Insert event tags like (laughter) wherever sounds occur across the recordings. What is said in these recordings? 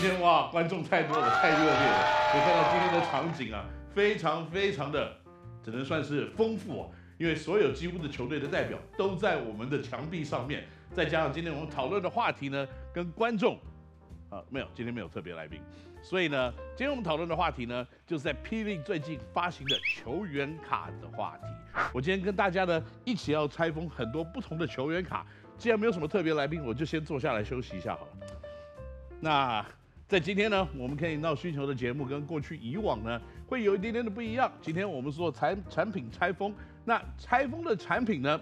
天哇，观众太多了，太热烈了。可以看到今天的场景啊，非常非常的，只能算是丰富啊。因为所有几乎的球队的代表都在我们的墙壁上面，再加上今天我们讨论的话题呢，跟观众啊没有，今天没有特别来宾，所以呢，今天我们讨论的话题呢，就是在 P. League 最近发行的球员卡的话题。我今天跟大家呢一起要拆封很多不同的球员卡。既然没有什么特别来宾，我就先坐下来休息一下好了。那在今天呢，我们可以闹需求的节目跟过去以往呢，会有一点点的不一样。今天我们做产产品拆封，那拆封的产品呢，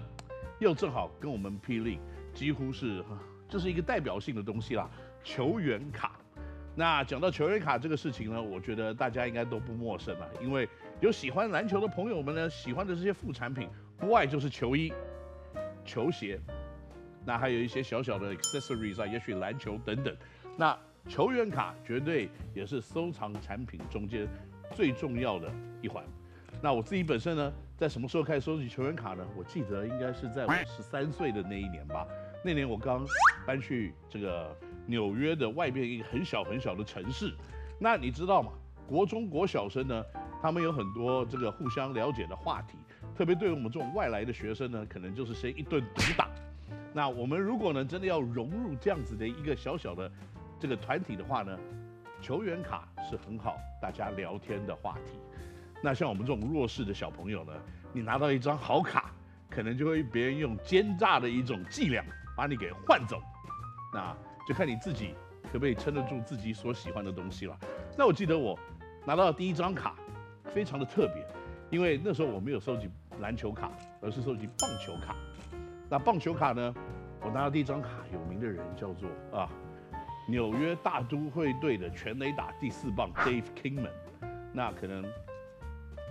又正好跟我们 P. League 几乎是，就是一个代表性的东西啦，球员卡。那讲到球员卡这个事情呢，我觉得大家应该都不陌生了，因为有喜欢篮球的朋友们呢，喜欢的这些副产品，不外就是球衣、球鞋。那还有一些小小的 accessories 啊，也许篮球等等。那球员卡绝对也是收藏产品中间最重要的一环。那我自己本身呢，在什么时候开始收集球员卡呢？我记得应该是在我十三岁的那一年吧。那年我刚搬去这个纽约的外边一个很小很小的城市。那你知道吗？国中国小生呢，他们有很多这个互相了解的话题。特别对于我们这种外来的学生呢，可能就是先一顿毒打。那我们如果呢，真的要融入这样子的一个小小的这个团体的话呢，球员卡是很好大家聊天的话题。那像我们这种弱势的小朋友呢，你拿到一张好卡，可能就会别人用奸诈的一种伎俩把你给换走。那就看你自己可不可以撑得住自己所喜欢的东西了。那我记得我拿到第一张卡非常的特别，因为那时候我没有收集篮球卡，而是收集棒球卡。那棒球卡呢？我拿到第一张卡，有名的人叫做啊，纽约大都会队的全垒打第四棒 Dave Kingman。那可能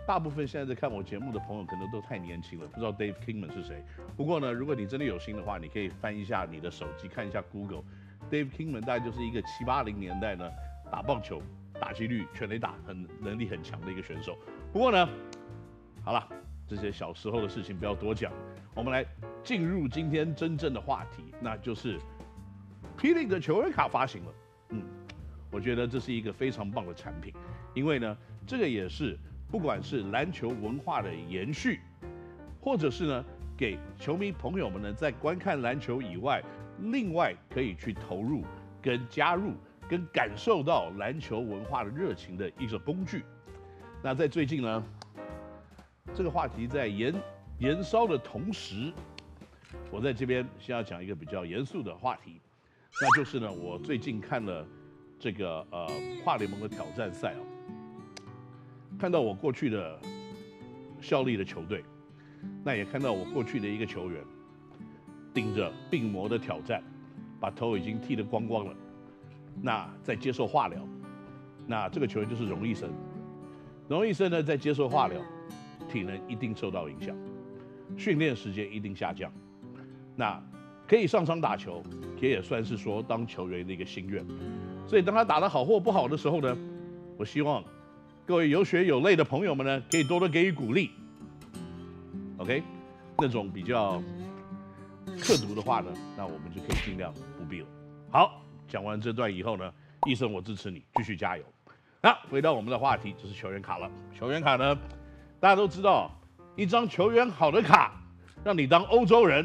大部分现在在看我节目的朋友，可能都太年轻了，不知道 Dave Kingman 是谁。不过呢，如果你真的有心的话，你可以翻一下你的手机，看一下 Google。Dave Kingman 大概就是一个七八零年代呢，打棒球打击率全垒打很能力很强的一个选手。不过呢，好了。这些小时候的事情不要多讲，我们来进入今天真正的话题，那就是 P. League 的球员卡发行了。嗯，我觉得这是一个非常棒的产品，因为呢，这个也是不管是篮球文化的延续，或者是呢，给球迷朋友们呢在观看篮球以外，另外可以去投入、跟加入、跟感受到篮球文化的热情的一个工具。那在最近呢，这个话题在延延烧的同时，我在这边先要讲一个比较严肃的话题，那就是呢，我最近看了这个呃跨联盟的挑战赛哦，看到我过去的效力的球队，那也看到我过去的一个球员顶着病魔的挑战，把头已经剃得光光了，那在接受化疗，那这个球员就是荣毅生，荣毅生呢在接受化疗。体能一定受到影响，训练时间一定下降。那可以上场打球，也也算是说当球员的一个心愿。所以当他打得好或不好的时候呢，我希望各位有血有泪的朋友们呢，可以多多给予鼓励。OK，那种比较刻毒的话呢，那我们就可以尽量不必了。好，讲完这段以后呢，医生我支持你，继续加油。那回到我们的话题，就是球员卡了。球员卡呢？大家都知道，一张球员好的卡，让你当欧洲人；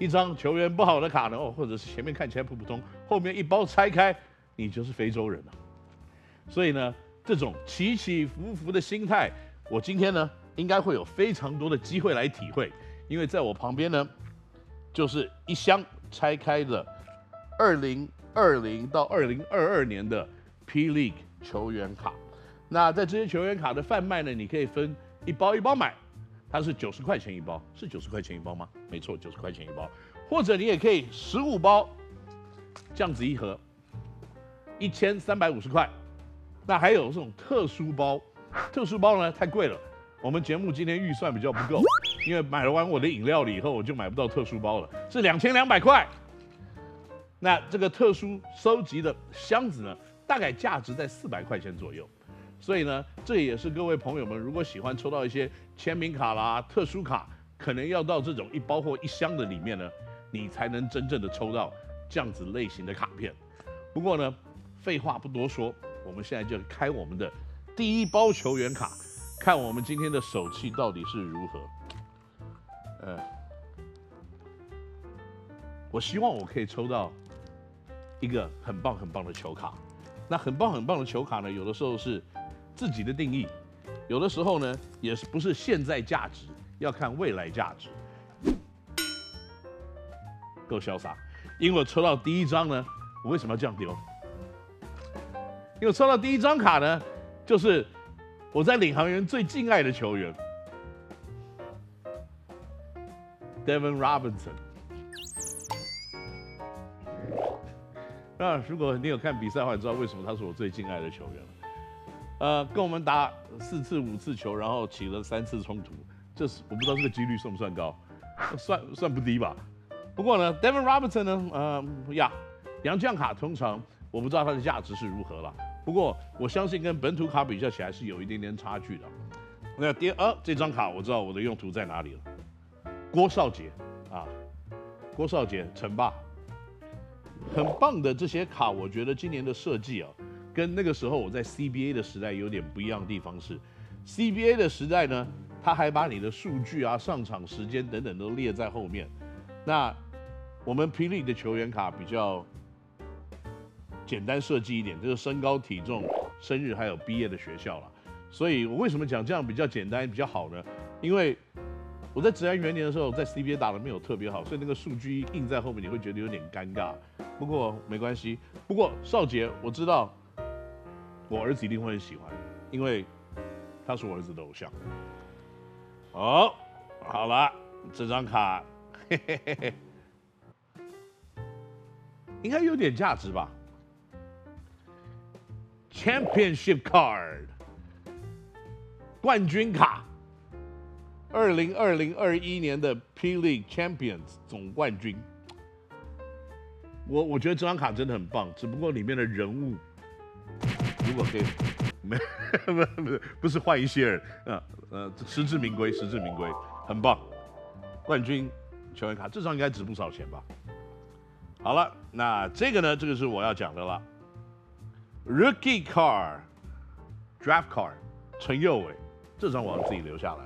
一张球员不好的卡呢，哦，或者是前面看起来普普通，后面一包拆开，你就是非洲人了。所以呢，这种起起伏伏的心态，我今天呢，应该会有非常多的机会来体会，因为在我旁边呢，就是一箱拆开的二零二零到二零二二年的 P League 球员卡。那在这些球员卡的贩卖呢，你可以分。一包一包买，它是九十块钱一包，是九十块钱一包吗？没错，九十块钱一包。或者你也可以十五包，这样子一盒，一千三百五十块。那还有这种特殊包，特殊包呢太贵了，我们节目今天预算比较不够，因为买了完我的饮料了以后，我就买不到特殊包了，是两千两百块。那这个特殊收集的箱子呢，大概价值在四百块钱左右。所以呢，这也是各位朋友们，如果喜欢抽到一些签名卡啦、特殊卡，可能要到这种一包或一箱的里面呢，你才能真正的抽到这样子类型的卡片。不过呢，废话不多说，我们现在就开我们的第一包球员卡，看我们今天的手气到底是如何。呃，我希望我可以抽到一个很棒很棒的球卡。那很棒很棒的球卡呢，有的时候是自己的定义，有的时候呢也是不是现在价值，要看未来价值。够潇洒，因为我抽到第一张呢，我为什么要这样丢？因为抽到第一张卡呢，就是我在领航员最敬爱的球员，Devin Robinson。那如果你有看比赛的话，你知道为什么他是我最敬爱的球员了。呃，跟我们打四次五次球，然后起了三次冲突，这是我不知道这个几率算不算高，算算不低吧。不过呢，Devin Robinson 呢，呃呀，洋将卡通常我不知道它的价值是如何了。不过我相信跟本土卡比较起来是有一点点差距的。那第二，这张卡我知道我的用途在哪里了。郭少杰啊，郭少杰称霸。很棒的这些卡，我觉得今年的设计啊，跟那个时候我在 CBA 的时代有点不一样的地方是，CBA 的时代呢，他还把你的数据啊、上场时间等等都列在后面。那我们霹雳的球员卡比较简单设计一点，就是身高、体重、生日还有毕业的学校了。所以我为什么讲这样比较简单比较好呢？因为我在职业元年的时候，在 CBA 打的没有特别好，所以那个数据印在后面，你会觉得有点尴尬。不过没关系。不过少杰，我知道我儿子一定会很喜欢，因为他是我儿子的偶像。哦，好了，这张卡嘿嘿嘿，应该有点价值吧？Championship Card，冠军卡。二零二零二一年的 P League Champions 总冠军，我我觉得这张卡真的很棒，只不过里面的人物如果可以，没不不 (laughs) 不是换一些人，呃呃实至名归，实至名归，很棒，冠军球员卡这张应该值不少钱吧？好了，那这个呢，这个是我要讲的了，Rookie Card Draft Card 陈佑伟，这张我要自己留下来。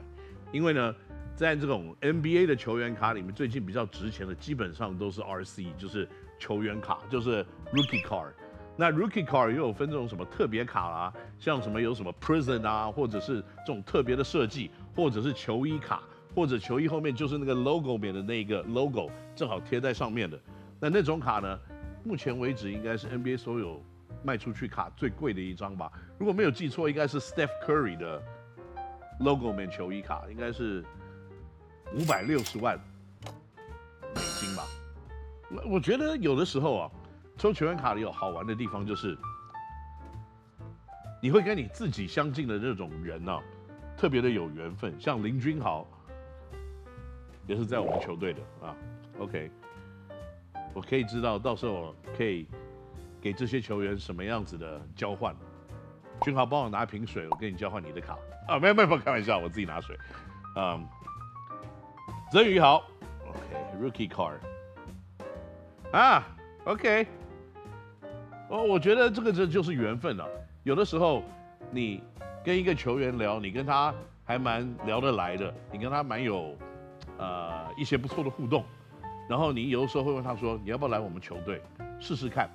因为呢，在这种 NBA 的球员卡里面，最近比较值钱的基本上都是 RC，就是球员卡，就是 Rookie Card。那 Rookie Card 又有分这种什么特别卡啦，像什么有什么 prison 啊，或者是这种特别的设计，或者是球衣卡，或者球衣后面就是那个 logo 面的那一个 logo 正好贴在上面的。那那种卡呢，目前为止应该是 NBA 所有卖出去卡最贵的一张吧？如果没有记错，应该是 Steph Curry 的。logo 面球衣卡应该是五百六十万美金吧？我我觉得有的时候啊，抽球员卡里有好玩的地方，就是你会跟你自己相近的这种人呢、啊，特别的有缘分。像林君豪也是在我们球队的啊。OK，我可以知道到时候可以给这些球员什么样子的交换。君豪帮我拿瓶水，我跟你交换你的卡。啊，没有没有，开玩笑，我自己拿水。嗯，泽宇好，OK，Rookie Card。啊，OK。哦，我觉得这个这就是缘分了。有的时候，你跟一个球员聊，你跟他还蛮聊得来的，你跟他蛮有呃一些不错的互动。然后你有的时候会问他说，你要不要来我们球队试试看？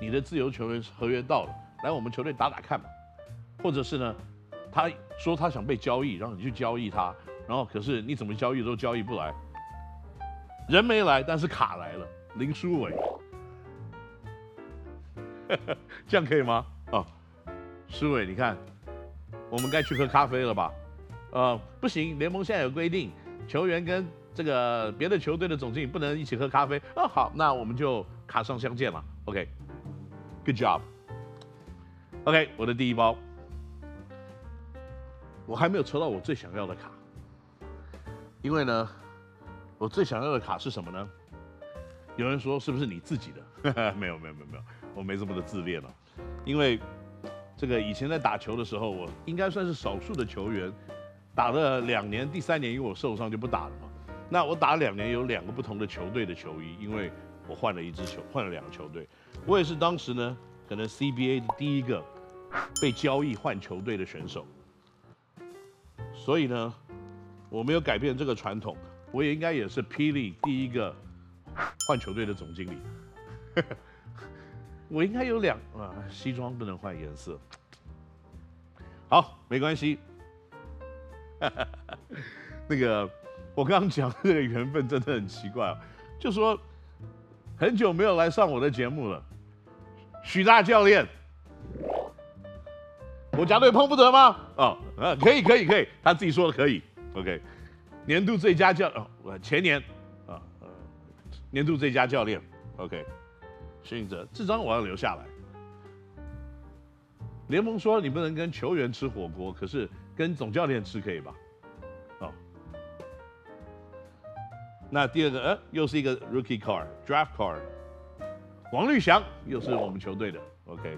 你的自由球员合约到了，来我们球队打打看嘛。或者是呢？他说他想被交易，然后你去交易他，然后可是你怎么交易都交易不来，人没来，但是卡来了，林书伟，(laughs) 这样可以吗？哦，书纬，你看，我们该去喝咖啡了吧？呃，不行，联盟现在有规定，球员跟这个别的球队的总经理不能一起喝咖啡。哦，好，那我们就卡上相见了。OK，Good job。OK，我的第一包。我还没有抽到我最想要的卡，因为呢，我最想要的卡是什么呢？有人说是不是你自己的？没有没有没有没有，我没这么的自恋了。因为这个以前在打球的时候，我应该算是少数的球员，打了两年，第三年因为我受伤就不打了嘛。那我打了两年有两个不同的球队的球衣，因为我换了一支球，换了两个球队。我也是当时呢可能 CBA 的第一个被交易换球队的选手。所以呢，我没有改变这个传统，我也应该也是霹雳第一个换球队的总经理。我应该有两啊，西装不能换颜色。好，没关系。(laughs) 那个，我刚刚讲这个缘分真的很奇怪啊，就说很久没有来上我的节目了，许大教练，国家队碰不得吗？哦，呃，可以，可以，可以，他自己说的可以。OK，年度最佳教哦，前年啊，呃，年度最佳教练。OK，许晋哲，这张我要留下来。联盟说你不能跟球员吃火锅，可是跟总教练吃可以吧？哦，那第二个，呃，又是一个 rookie card，draft card，王绿翔又是我们球队的，OK，I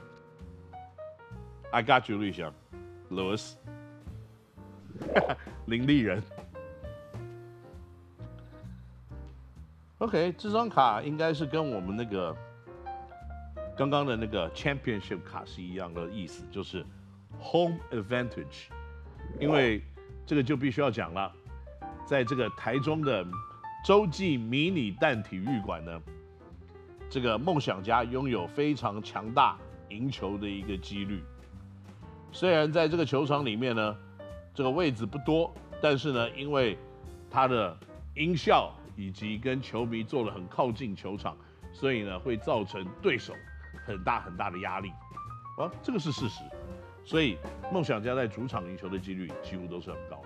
got you，绿翔，Louis，(laughs) 林立人，OK，这张卡应该是跟我们那个。刚刚的那个 championship 卡是一样的意思，就是 home advantage，因为这个就必须要讲了，在这个台中的洲际迷你蛋体育馆呢，这个梦想家拥有非常强大赢球的一个几率。虽然在这个球场里面呢，这个位置不多，但是呢，因为它的音效以及跟球迷坐得很靠近球场，所以呢，会造成对手。很大很大的压力，啊，这个是事实，所以梦想家在主场赢球的几率几乎都是很高，